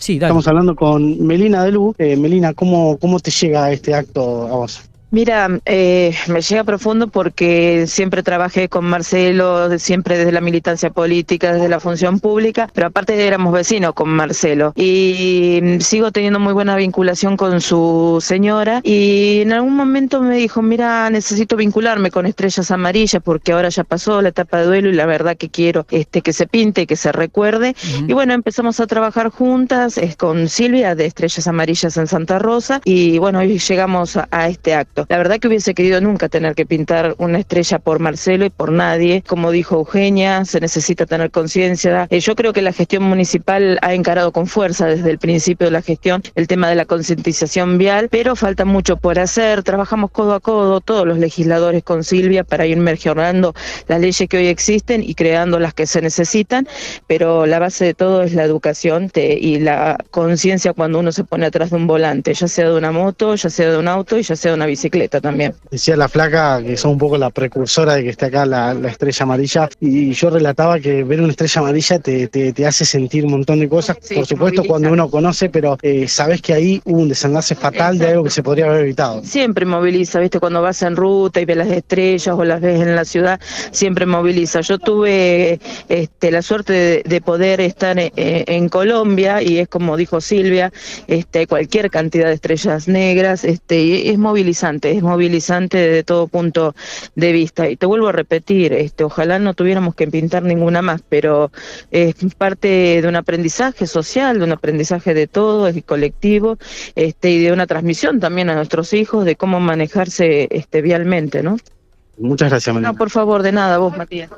Sí. Estamos hablando con Melina Delú. Eh, Melina, ¿cómo, ¿cómo te llega este acto a vos? Mira, eh, me llega profundo porque siempre trabajé con Marcelo, siempre desde la militancia política, desde la función pública, pero aparte éramos vecinos con Marcelo. Y mm, sigo teniendo muy buena vinculación con su señora y en algún momento me dijo, mira, necesito vincularme con Estrellas Amarillas porque ahora ya pasó la etapa de duelo y la verdad que quiero este que se pinte, que se recuerde y bueno, empezamos a trabajar juntas es con Silvia de Estrellas Amarillas en Santa Rosa y bueno, hoy llegamos a, a este acto. La verdad que hubiese querido nunca tener que pintar una estrella por Marcelo y por nadie. Como dijo Eugenia, se necesita tener conciencia. Eh, yo creo que la gestión municipal ha encarado con fuerza desde el principio de la gestión el tema de la concientización vial, pero falta mucho por hacer. Trabajamos codo a codo todos los legisladores con Silvia para ir mejorando las leyes que hoy existen y creando las que se necesitan, pero la base de todo es la educación y la conciencia cuando uno se pone atrás de un volante, ya sea de una moto, ya sea de un auto y ya sea de una bicicleta también. Decía la flaca que son un poco la precursora de que esté acá la, la estrella amarilla y yo relataba que ver una estrella amarilla te, te, te hace sentir un montón de cosas, Sí, por supuesto cuando uno conoce, pero eh, sabes que ahí hubo un desenlace fatal de algo que se podría haber evitado. Siempre moviliza, ¿viste? Cuando vas en ruta y ves las estrellas o las ves en la ciudad, siempre moviliza. Yo tuve este, la suerte de, de poder estar en, en Colombia y es como dijo Silvia, este, cualquier cantidad de estrellas negras, este, y es movilizante, es movilizante desde todo punto de vista. Y te vuelvo a repetir, este, ojalá no tuviéramos que pintar ninguna más, pero es parte de un aprendizaje social, de un aprendizaje de todo, es colectivo, este, y de una transmisión también a nuestros hijos de cómo manejarse este, vialmente, ¿no? Muchas gracias, Melina. No, por favor, de nada, vos, Matías.